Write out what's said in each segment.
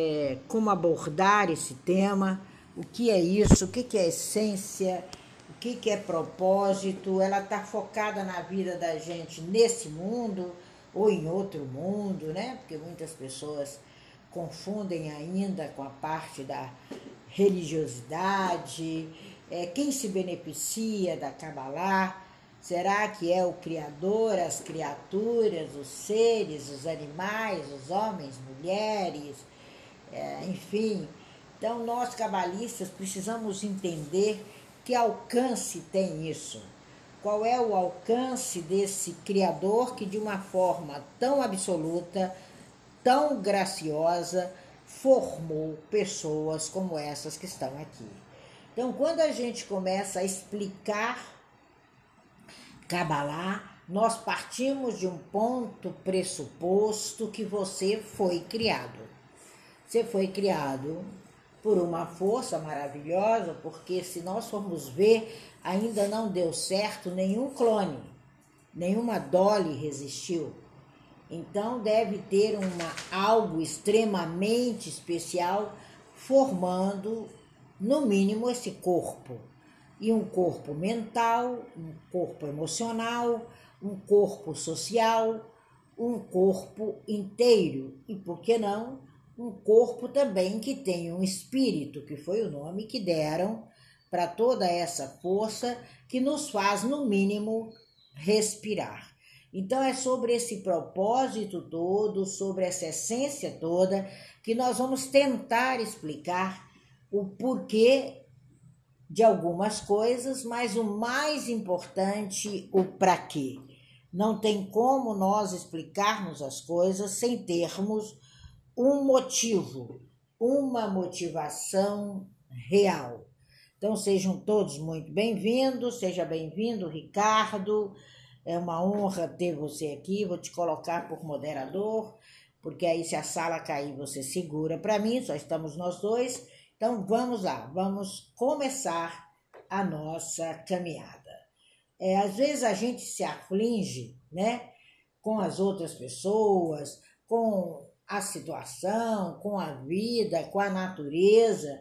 é, como abordar esse tema, o que é isso, o que é essência, o que é propósito, ela está focada na vida da gente nesse mundo ou em outro mundo, né? Porque muitas pessoas confundem ainda com a parte da religiosidade, é, quem se beneficia da Kabbalah, será que é o Criador, as criaturas, os seres, os animais, os homens, mulheres, é, enfim. Então, nós cabalistas precisamos entender que alcance tem isso. Qual é o alcance desse Criador que, de uma forma tão absoluta, tão graciosa, formou pessoas como essas que estão aqui. Então, quando a gente começa a explicar Kabbalah, nós partimos de um ponto pressuposto que você foi criado. Você foi criado por uma força maravilhosa, porque se nós formos ver, ainda não deu certo nenhum clone, nenhuma Dolly resistiu. Então deve ter uma algo extremamente especial formando no mínimo esse corpo. E um corpo mental, um corpo emocional, um corpo social, um corpo inteiro e por que não um corpo também que tem um espírito, que foi o nome que deram para toda essa força que nos faz, no mínimo, respirar. Então, é sobre esse propósito todo, sobre essa essência toda, que nós vamos tentar explicar o porquê de algumas coisas, mas o mais importante, o para quê. Não tem como nós explicarmos as coisas sem termos um motivo, uma motivação real. Então sejam todos muito bem-vindos, seja bem-vindo, Ricardo. É uma honra ter você aqui. Vou te colocar por moderador, porque aí se a sala cair você segura para mim, só estamos nós dois. Então vamos lá, vamos começar a nossa caminhada. É, às vezes a gente se aflige, né, com as outras pessoas, com a situação, com a vida, com a natureza,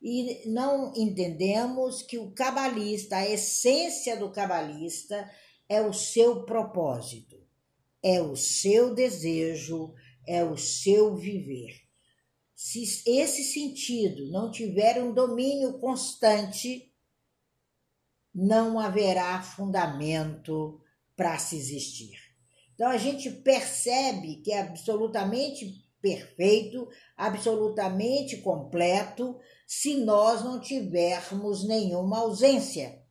e não entendemos que o cabalista, a essência do cabalista é o seu propósito, é o seu desejo, é o seu viver. Se esse sentido não tiver um domínio constante, não haverá fundamento para se existir. Então a gente percebe que é absolutamente perfeito, absolutamente completo, se nós não tivermos nenhuma ausência.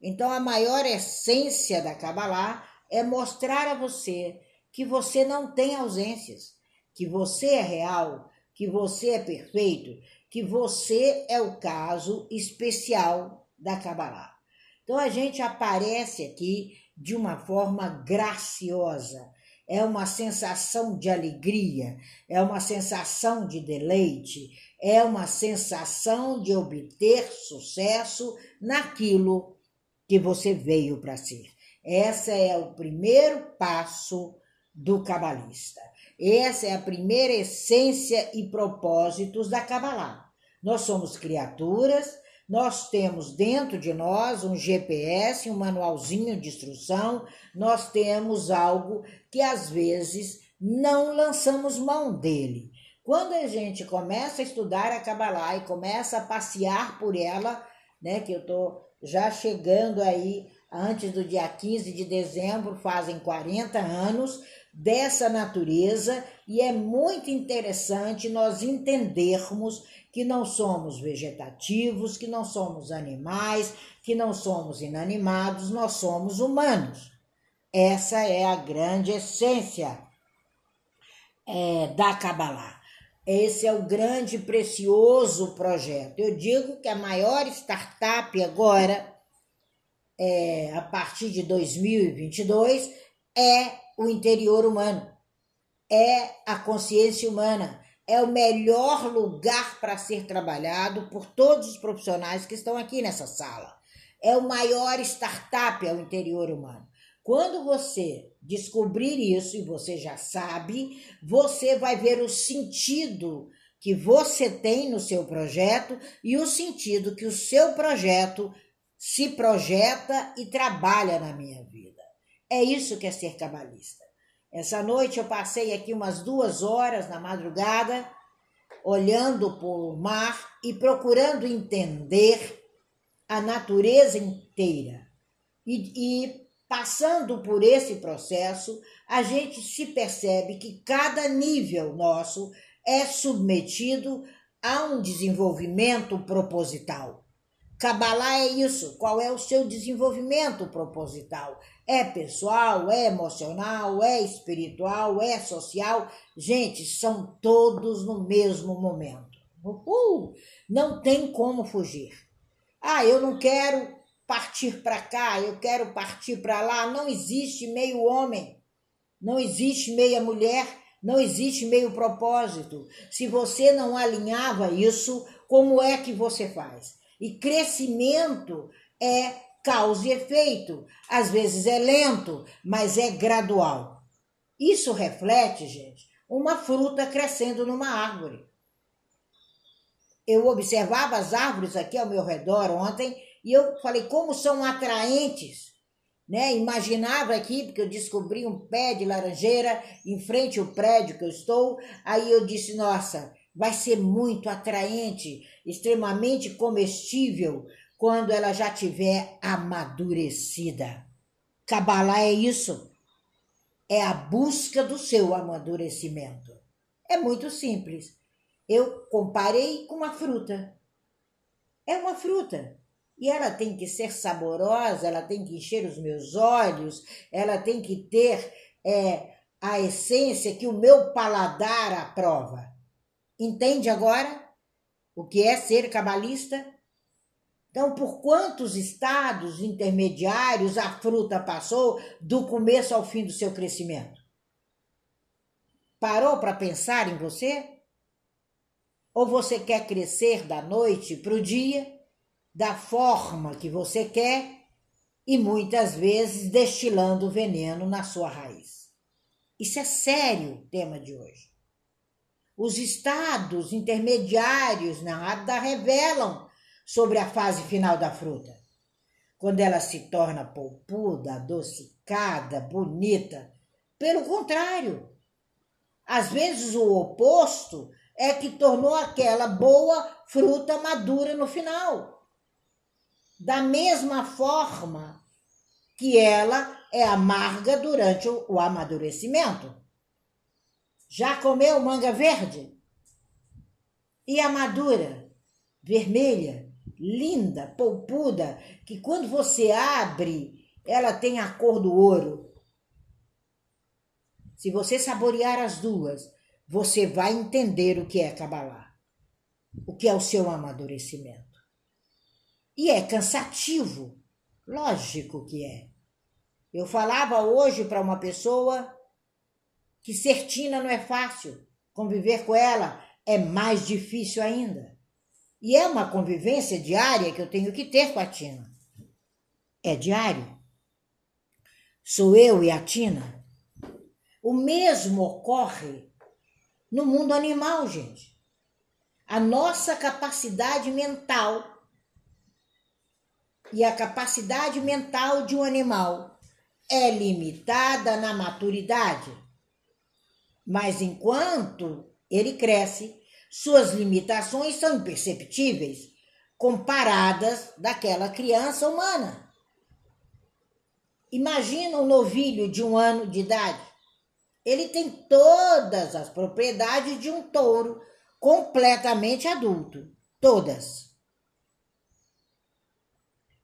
Então a maior essência da Kabbalah é mostrar a você que você não tem ausências, que você é real, que você é perfeito, que você é o caso especial da Kabbalah. Então a gente aparece aqui de uma forma graciosa. É uma sensação de alegria, é uma sensação de deleite, é uma sensação de obter sucesso naquilo que você veio para ser. Essa é o primeiro passo do cabalista. Essa é a primeira essência e propósitos da Kabbalah. Nós somos criaturas nós temos dentro de nós um GPS, um manualzinho de instrução, nós temos algo que às vezes não lançamos mão dele. Quando a gente começa a estudar a Kabbalah e começa a passear por ela, né, que eu estou já chegando aí antes do dia 15 de dezembro, fazem 40 anos dessa natureza, e é muito interessante nós entendermos que não somos vegetativos, que não somos animais, que não somos inanimados, nós somos humanos. Essa é a grande essência é, da Kabbalah. Esse é o grande e precioso projeto. Eu digo que a maior startup agora, é, a partir de 2022, é o interior humano, é a consciência humana, é o melhor lugar para ser trabalhado por todos os profissionais que estão aqui nessa sala. É o maior startup ao interior humano. Quando você descobrir isso, e você já sabe, você vai ver o sentido que você tem no seu projeto e o sentido que o seu projeto se projeta e trabalha na minha vida. É isso que é ser cabalista. Essa noite eu passei aqui umas duas horas na madrugada, olhando para o mar e procurando entender a natureza inteira. E, e passando por esse processo, a gente se percebe que cada nível nosso é submetido a um desenvolvimento proposital. Cabalá é isso. Qual é o seu desenvolvimento proposital? É pessoal, é emocional, é espiritual, é social? Gente, são todos no mesmo momento. Uhul! Não tem como fugir. Ah, eu não quero partir para cá, eu quero partir para lá. Não existe meio homem, não existe meia mulher, não existe meio propósito. Se você não alinhava isso, como é que você faz? E crescimento é causa e efeito. Às vezes é lento, mas é gradual. Isso reflete, gente, uma fruta crescendo numa árvore. Eu observava as árvores aqui ao meu redor ontem e eu falei como são atraentes né? Imaginava aqui, porque eu descobri um pé de laranjeira em frente ao prédio que eu estou. Aí eu disse: nossa, vai ser muito atraente, extremamente comestível quando ela já tiver amadurecida. Cabalá é isso. É a busca do seu amadurecimento. É muito simples. Eu comparei com uma fruta. É uma fruta. E ela tem que ser saborosa, ela tem que encher os meus olhos, ela tem que ter é, a essência que o meu paladar aprova. Entende agora o que é ser cabalista? Então, por quantos estados intermediários a fruta passou do começo ao fim do seu crescimento? Parou para pensar em você? Ou você quer crescer da noite para o dia? da forma que você quer e muitas vezes destilando veneno na sua raiz. Isso é sério o tema de hoje. Os estados intermediários na árvore revelam sobre a fase final da fruta. Quando ela se torna polpuda, adocicada, bonita. Pelo contrário, às vezes o oposto é que tornou aquela boa fruta madura no final da mesma forma que ela é amarga durante o, amadurecimento. Já comeu manga verde? E a madura, vermelha, linda, polpuda, que quando você abre, ela tem a cor do ouro. Se você saborear as duas, você vai entender o que é Kabbalah, o que é o seu amadurecimento. E é cansativo, lógico que é. Eu falava hoje para uma pessoa que certina não é fácil, conviver com ela é mais difícil ainda. E é uma convivência diária que eu tenho que ter com a Tina. É diário. Sou eu e a Tina. O mesmo ocorre no mundo animal, gente. A nossa capacidade mental e a capacidade mental de um animal é limitada na maturidade. Mas enquanto ele cresce, suas limitações são imperceptíveis comparadas daquela criança humana. Imagina um novilho de um ano de idade. Ele tem todas as propriedades de um touro completamente adulto. Todas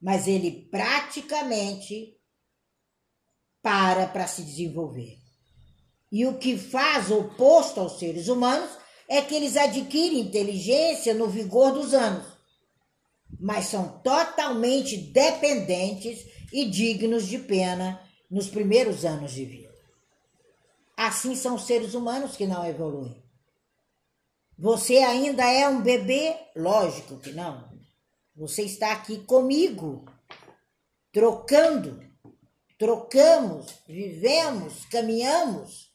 mas ele praticamente para para se desenvolver. E o que faz oposto aos seres humanos é que eles adquirem inteligência no vigor dos anos, mas são totalmente dependentes e dignos de pena nos primeiros anos de vida. Assim são os seres humanos que não evoluem. Você ainda é um bebê? Lógico que não. Você está aqui comigo, trocando, trocamos, vivemos, caminhamos.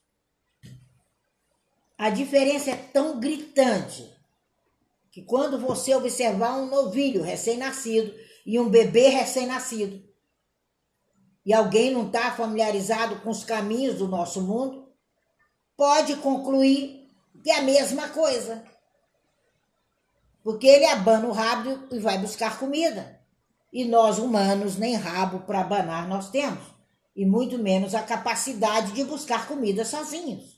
A diferença é tão gritante que quando você observar um novilho recém-nascido e um bebê recém-nascido, e alguém não está familiarizado com os caminhos do nosso mundo, pode concluir que é a mesma coisa. Porque ele abana o rabo e vai buscar comida. E nós, humanos, nem rabo para abanar nós temos. E muito menos a capacidade de buscar comida sozinhos.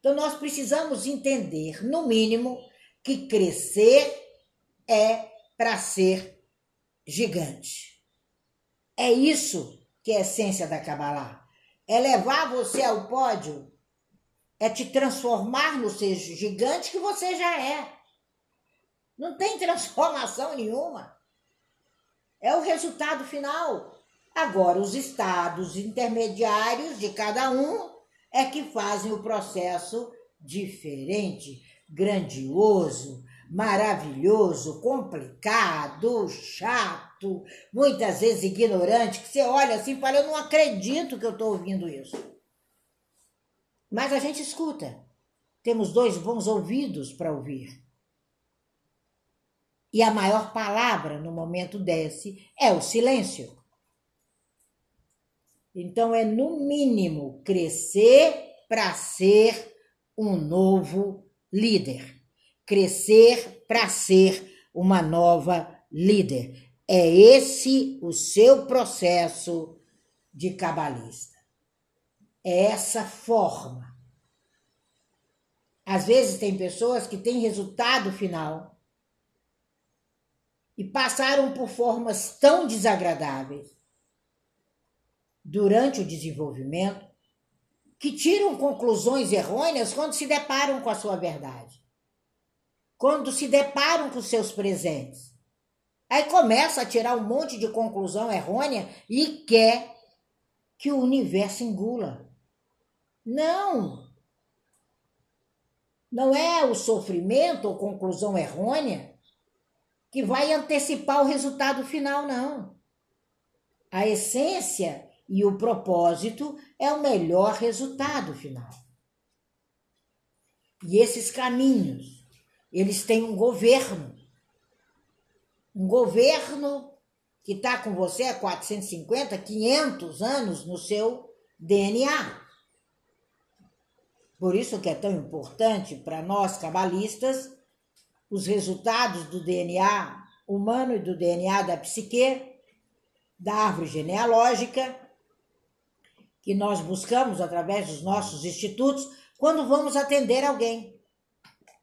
Então, nós precisamos entender, no mínimo, que crescer é para ser gigante. É isso que é a essência da Kabbalah. É levar você ao pódio, é te transformar no ser gigante que você já é. Não tem transformação nenhuma. É o resultado final. Agora, os estados intermediários de cada um é que fazem o processo diferente, grandioso, maravilhoso, complicado, chato, muitas vezes ignorante, que você olha assim e fala, eu não acredito que eu estou ouvindo isso. Mas a gente escuta. Temos dois bons ouvidos para ouvir. E a maior palavra no momento desse é o silêncio. Então é no mínimo crescer para ser um novo líder. Crescer para ser uma nova líder. É esse o seu processo de cabalista. É essa forma. Às vezes tem pessoas que têm resultado final e passaram por formas tão desagradáveis durante o desenvolvimento que tiram conclusões errôneas quando se deparam com a sua verdade, quando se deparam com seus presentes. Aí começa a tirar um monte de conclusão errônea e quer que o universo engula. Não! Não é o sofrimento ou conclusão errônea que vai antecipar o resultado final, não. A essência e o propósito é o melhor resultado final. E esses caminhos, eles têm um governo. Um governo que está com você há 450, 500 anos no seu DNA. Por isso que é tão importante para nós cabalistas os resultados do DNA humano e do DNA da psique, da árvore genealógica, que nós buscamos através dos nossos institutos quando vamos atender alguém.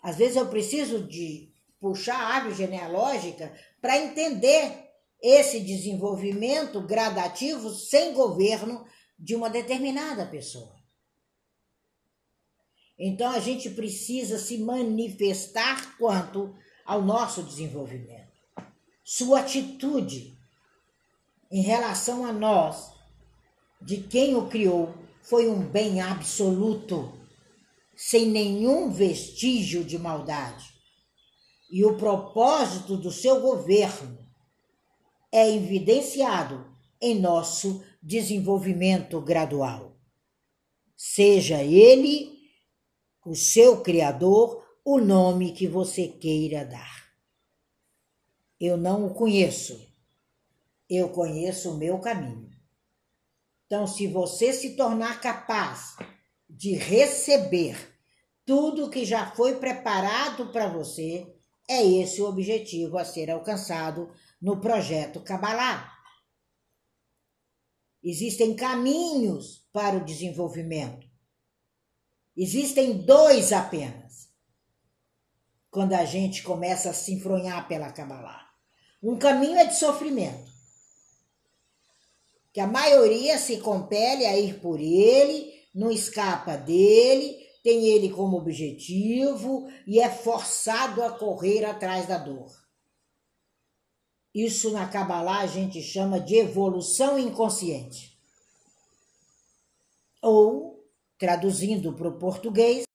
Às vezes eu preciso de puxar a árvore genealógica para entender esse desenvolvimento gradativo sem governo de uma determinada pessoa. Então a gente precisa se manifestar quanto ao nosso desenvolvimento. Sua atitude em relação a nós, de quem o criou, foi um bem absoluto, sem nenhum vestígio de maldade. E o propósito do seu governo é evidenciado em nosso desenvolvimento gradual. Seja ele o seu Criador o nome que você queira dar. Eu não o conheço, eu conheço o meu caminho. Então, se você se tornar capaz de receber tudo que já foi preparado para você, é esse o objetivo a ser alcançado no projeto Kabbalah. Existem caminhos para o desenvolvimento. Existem dois apenas. Quando a gente começa a se enfronhar pela Kabbalah. Um caminho é de sofrimento. Que a maioria se compele a ir por ele, não escapa dele, tem ele como objetivo e é forçado a correr atrás da dor. Isso na Kabbalah a gente chama de evolução inconsciente. Ou Traduzindo para o português,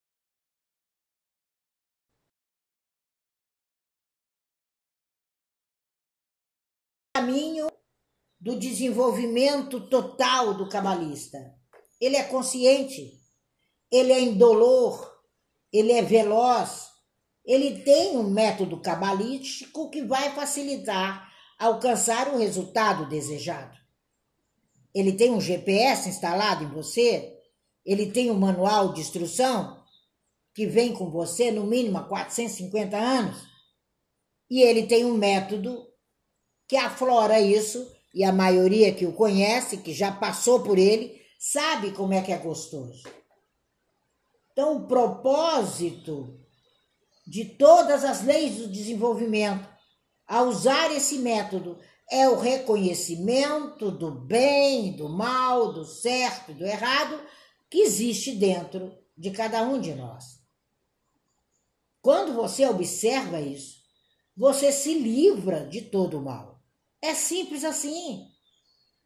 do desenvolvimento total do cabalista. Ele é consciente, ele é indolor, ele é veloz, ele tem um método cabalístico que vai facilitar alcançar o resultado desejado. Ele tem um GPS instalado em você, ele tem um manual de instrução que vem com você no mínimo há 450 anos, e ele tem um método que aflora isso, e a maioria que o conhece, que já passou por ele, sabe como é que é gostoso. Então, o propósito de todas as leis do desenvolvimento a usar esse método é o reconhecimento do bem, do mal, do certo e do errado que existe dentro de cada um de nós. Quando você observa isso, você se livra de todo o mal. É simples assim.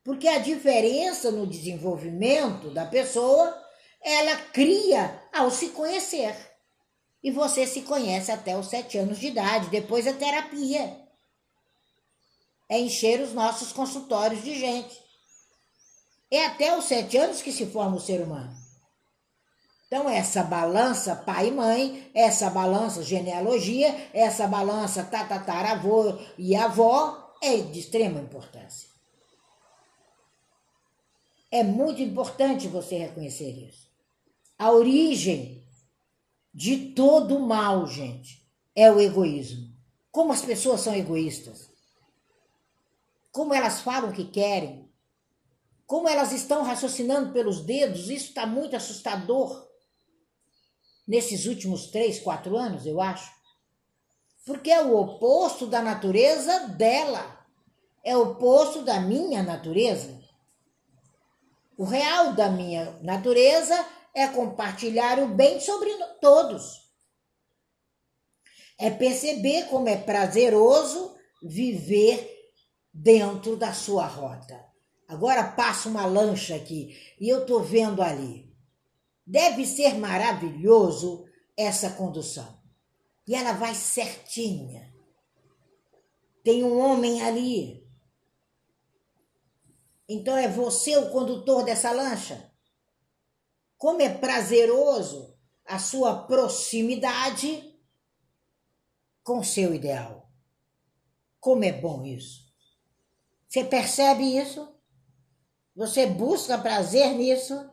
Porque a diferença no desenvolvimento da pessoa, ela cria ao se conhecer. E você se conhece até os sete anos de idade, depois a terapia. É encher os nossos consultórios de gente. É até os sete anos que se forma o ser humano. Então, essa balança pai e mãe, essa balança genealogia, essa balança tatataravô e avó é de extrema importância. É muito importante você reconhecer isso. A origem de todo o mal, gente, é o egoísmo. Como as pessoas são egoístas. Como elas falam o que querem. Como elas estão raciocinando pelos dedos, isso está muito assustador nesses últimos três, quatro anos, eu acho. Porque é o oposto da natureza dela, é o oposto da minha natureza. O real da minha natureza é compartilhar o bem sobre todos. É perceber como é prazeroso viver dentro da sua rota. Agora passa uma lancha aqui e eu tô vendo ali Deve ser maravilhoso essa condução. E ela vai certinha. Tem um homem ali. Então é você o condutor dessa lancha? Como é prazeroso a sua proximidade com seu ideal. Como é bom isso. Você percebe isso? Você busca prazer nisso?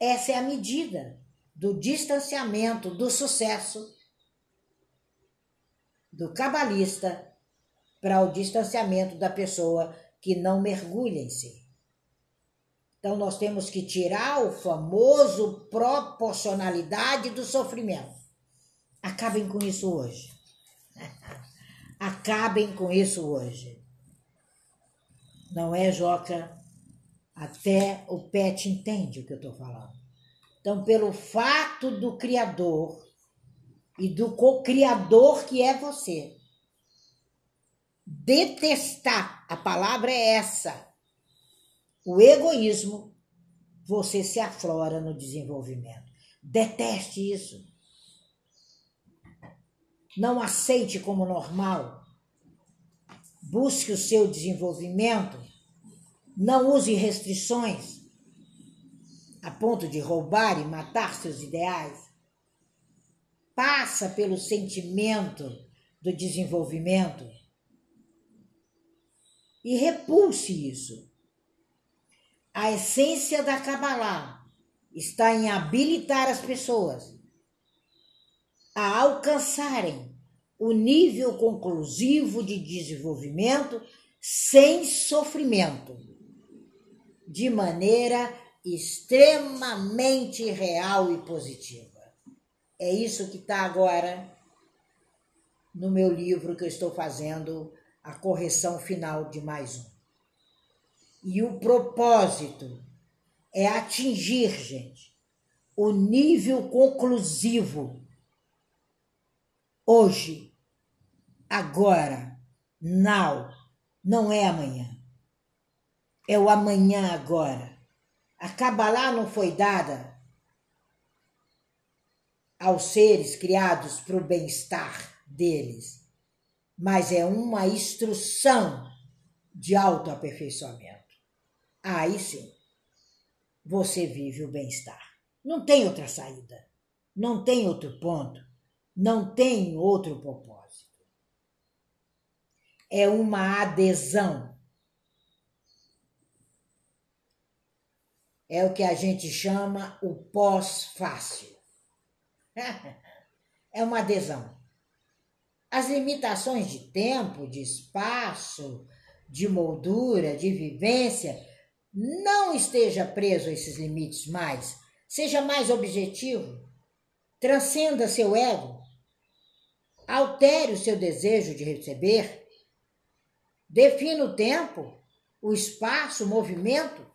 Essa é a medida do distanciamento do sucesso do cabalista para o distanciamento da pessoa que não mergulha em si. Então, nós temos que tirar o famoso proporcionalidade do sofrimento. Acabem com isso hoje. Acabem com isso hoje. Não é, Joca? Até o pet entende o que eu estou falando. Então, pelo fato do Criador e do co-criador que é você, detestar, a palavra é essa, o egoísmo, você se aflora no desenvolvimento. Deteste isso. Não aceite como normal. Busque o seu desenvolvimento não use restrições a ponto de roubar e matar seus ideais. Passa pelo sentimento do desenvolvimento e repulse isso. A essência da Kabbalah está em habilitar as pessoas a alcançarem o nível conclusivo de desenvolvimento sem sofrimento de maneira extremamente real e positiva. É isso que está agora no meu livro que eu estou fazendo a correção final de mais um. E o propósito é atingir, gente, o nível conclusivo hoje, agora, now, não é amanhã é o amanhã agora. A Kabbalah não foi dada aos seres criados para o bem-estar deles, mas é uma instrução de autoaperfeiçoamento. Aí sim, você vive o bem-estar. Não tem outra saída. não tem outro ponto, não tem outro propósito. É uma adesão. É o que a gente chama o pós-fácil. É uma adesão. As limitações de tempo, de espaço, de moldura, de vivência, não esteja preso a esses limites mais. Seja mais objetivo. Transcenda seu ego. Altere o seu desejo de receber. Defina o tempo, o espaço, o movimento.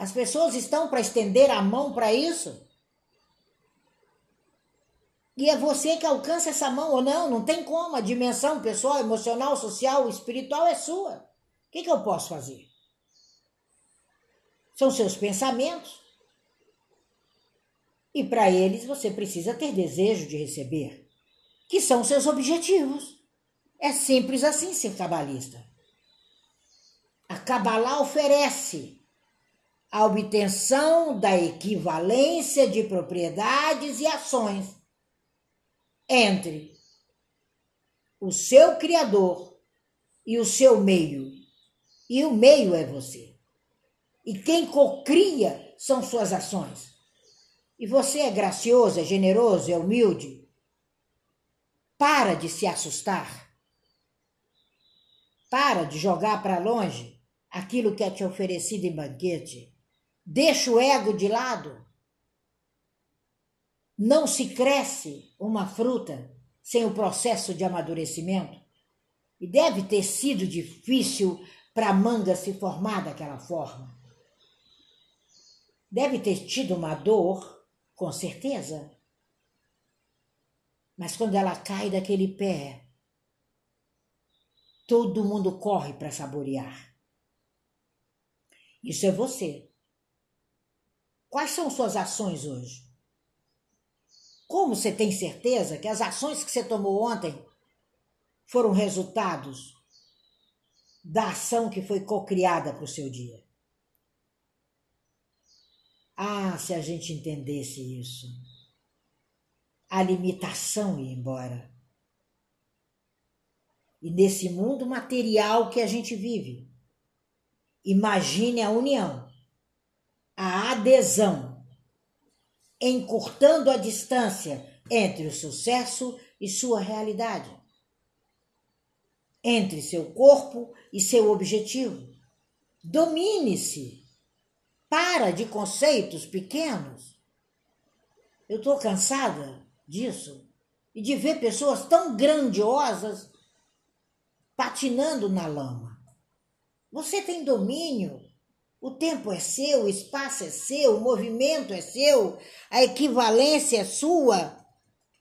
As pessoas estão para estender a mão para isso. E é você que alcança essa mão ou não, não tem como. A dimensão pessoal, emocional, social, espiritual é sua. O que, que eu posso fazer? São seus pensamentos. E para eles você precisa ter desejo de receber, que são seus objetivos. É simples assim ser cabalista. A Kabbalah oferece a obtenção da equivalência de propriedades e ações entre o seu Criador e o seu meio. E o meio é você. E quem cocria são suas ações. E você é gracioso, é generoso, é humilde. Para de se assustar. Para de jogar para longe aquilo que é te oferecido em banquete. Deixa o ego de lado não se cresce uma fruta sem o processo de amadurecimento. E deve ter sido difícil para a manga se formar daquela forma. Deve ter tido uma dor, com certeza. Mas quando ela cai daquele pé, todo mundo corre para saborear. Isso é você. Quais são suas ações hoje? Como você tem certeza que as ações que você tomou ontem foram resultados da ação que foi cocriada para o seu dia? Ah, se a gente entendesse isso. A limitação ia embora. E nesse mundo material que a gente vive, imagine a união, a adesão encurtando a distância entre o sucesso e sua realidade, entre seu corpo e seu objetivo. Domine-se. Para de conceitos pequenos. Eu estou cansada disso e de ver pessoas tão grandiosas patinando na lama. Você tem domínio o tempo é seu, o espaço é seu, o movimento é seu, a equivalência é sua,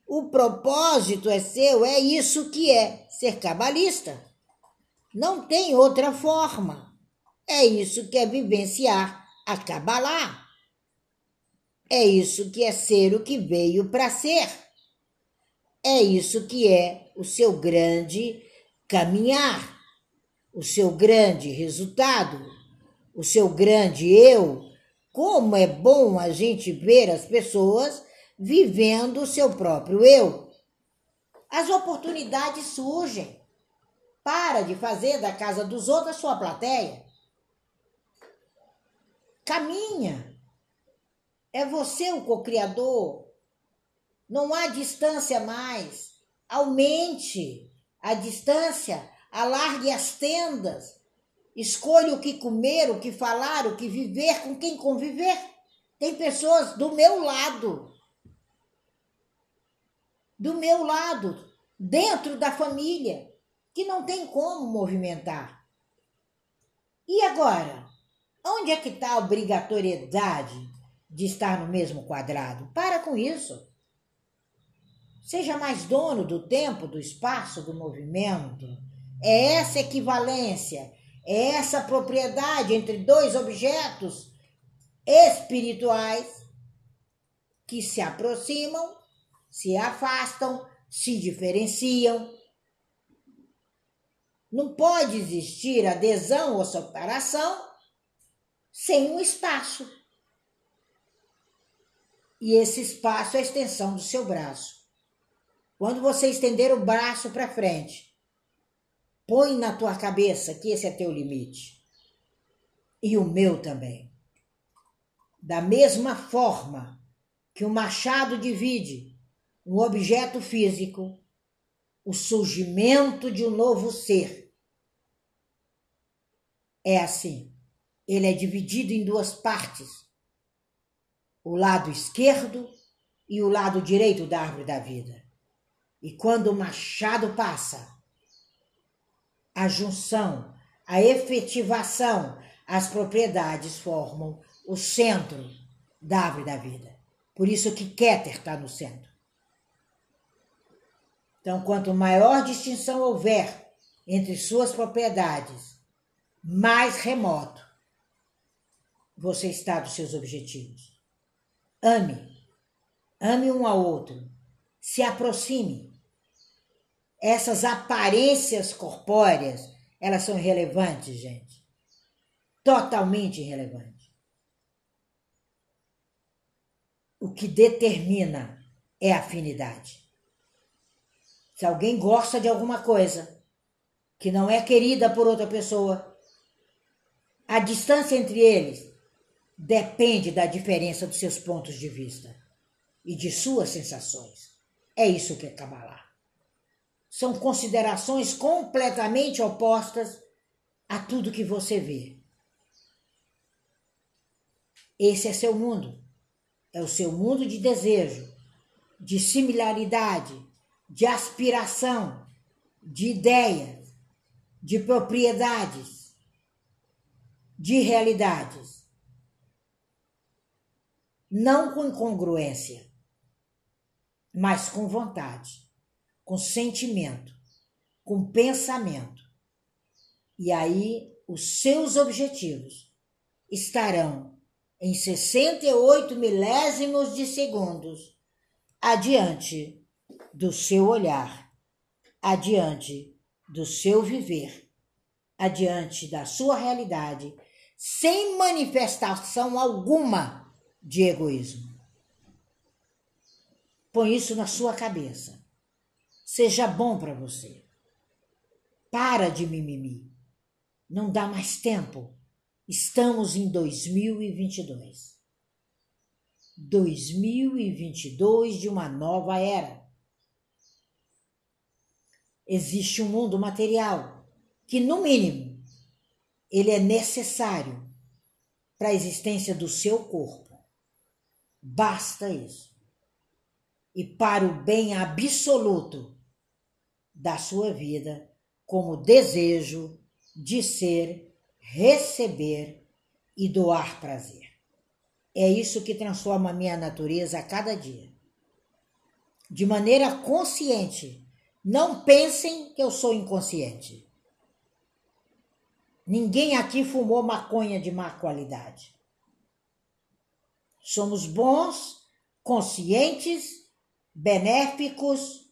o propósito é seu, é isso que é ser cabalista. Não tem outra forma. É isso que é vivenciar a Kabbalah. É isso que é ser o que veio para ser. É isso que é o seu grande caminhar, o seu grande resultado o seu grande eu, como é bom a gente ver as pessoas vivendo o seu próprio eu. As oportunidades surgem. Para de fazer da casa dos outros a sua plateia. Caminha. É você o co-criador. Não há distância mais. Aumente a distância, alargue as tendas, Escolho o que comer, o que falar, o que viver, com quem conviver. Tem pessoas do meu lado. Do meu lado, dentro da família, que não tem como movimentar. E agora? Onde é que está a obrigatoriedade de estar no mesmo quadrado? Para com isso. Seja mais dono do tempo, do espaço, do movimento. É essa equivalência é essa propriedade entre dois objetos espirituais que se aproximam, se afastam, se diferenciam. Não pode existir adesão ou separação sem um espaço. E esse espaço é a extensão do seu braço. Quando você estender o braço para frente, põe na tua cabeça que esse é teu limite. E o meu também. Da mesma forma que o machado divide um objeto físico, o surgimento de um novo ser. É assim. Ele é dividido em duas partes: o lado esquerdo e o lado direito da árvore da vida. E quando o machado passa, a junção, a efetivação, as propriedades formam o centro da árvore da vida. Por isso que Keter está no centro. Então, quanto maior distinção houver entre suas propriedades, mais remoto você está dos seus objetivos. Ame, ame um ao outro, se aproxime. Essas aparências corpóreas, elas são irrelevantes, gente. Totalmente irrelevantes. O que determina é afinidade. Se alguém gosta de alguma coisa que não é querida por outra pessoa, a distância entre eles depende da diferença dos seus pontos de vista e de suas sensações. É isso que é Kabbalah. São considerações completamente opostas a tudo que você vê. Esse é seu mundo. É o seu mundo de desejo, de similaridade, de aspiração, de ideias, de propriedades, de realidades. Não com incongruência, mas com vontade, com sentimento, com pensamento. E aí os seus objetivos estarão em 68 milésimos de segundos adiante do seu olhar, adiante do seu viver, adiante da sua realidade, sem manifestação alguma de egoísmo. Põe isso na sua cabeça. Seja bom para você. Para de mimimi. Não dá mais tempo. Estamos em 2022. 2022 de uma nova era existe um mundo material que, no mínimo, ele é necessário para a existência do seu corpo. Basta isso. E para o bem absoluto da sua vida, como desejo de ser, receber e doar prazer. É isso que transforma a minha natureza a cada dia. De maneira consciente, não pensem que eu sou inconsciente. Ninguém aqui fumou maconha de má qualidade. Somos bons, conscientes, benéficos,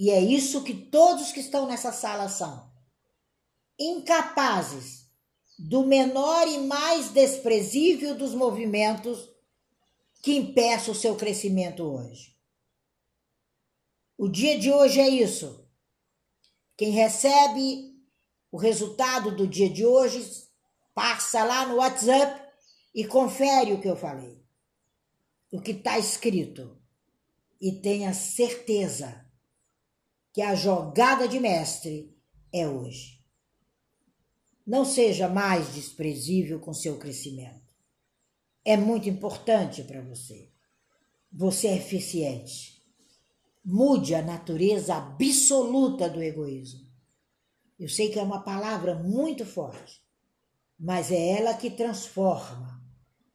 e é isso que todos que estão nessa sala são. Incapazes do menor e mais desprezível dos movimentos que impeça o seu crescimento hoje. O dia de hoje é isso. Quem recebe o resultado do dia de hoje, passa lá no WhatsApp e confere o que eu falei, o que está escrito. E tenha certeza que a jogada de mestre é hoje. Não seja mais desprezível com seu crescimento. É muito importante para você. Você é eficiente. Mude a natureza absoluta do egoísmo. Eu sei que é uma palavra muito forte, mas é ela que transforma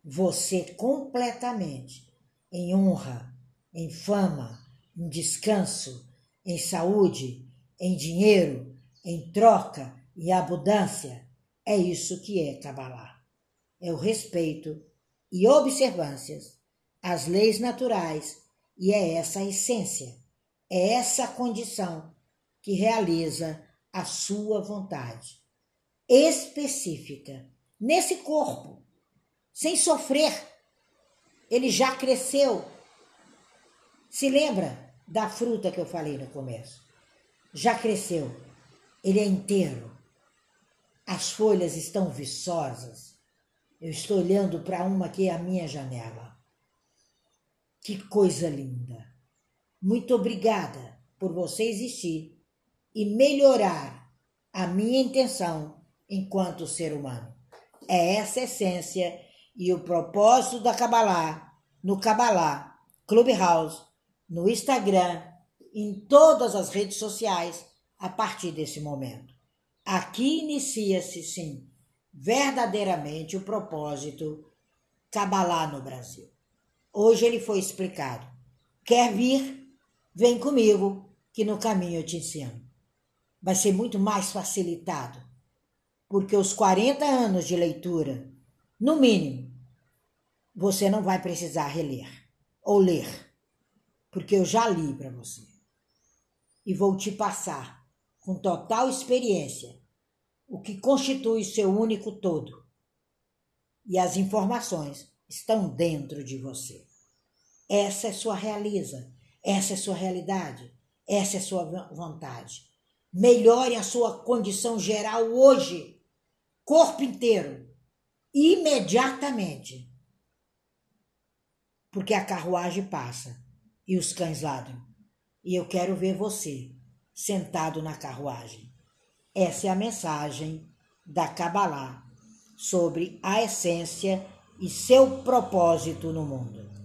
você completamente em honra, em fama, em descanso, em saúde, em dinheiro, em troca e abundância. É isso que é Kabbalah. É o respeito e observâncias às leis naturais e é essa a essência, é essa a condição que realiza a sua vontade específica nesse corpo, sem sofrer. Ele já cresceu, Se lembra da fruta que eu falei no começo? Já cresceu, ele é inteiro. As folhas estão viçosas. Eu estou olhando para uma que é a minha janela. Que coisa linda! Muito obrigada por você existir e melhorar a minha intenção enquanto ser humano. É essa a essência e o propósito da Kabbalah, no Kabbalah, Clubhouse, no Instagram, em todas as redes sociais, a partir desse momento. Aqui inicia-se, sim, verdadeiramente o propósito Kabbalah no Brasil. Hoje ele foi explicado. Quer vir? Vem comigo, que no caminho eu te ensino. Vai ser muito mais facilitado, porque os 40 anos de leitura, no mínimo, você não vai precisar reler ou ler, porque eu já li para você. E vou te passar, com total experiência, o que constitui seu único todo. E as informações estão dentro de você. Essa é sua realiza, essa é sua realidade, essa é sua vontade. Melhore a sua condição geral hoje, corpo inteiro, imediatamente. Porque a carruagem passa e os cães ladram. E eu quero ver você sentado na carruagem. Essa é a mensagem da Kabbalah sobre a essência e seu propósito no mundo.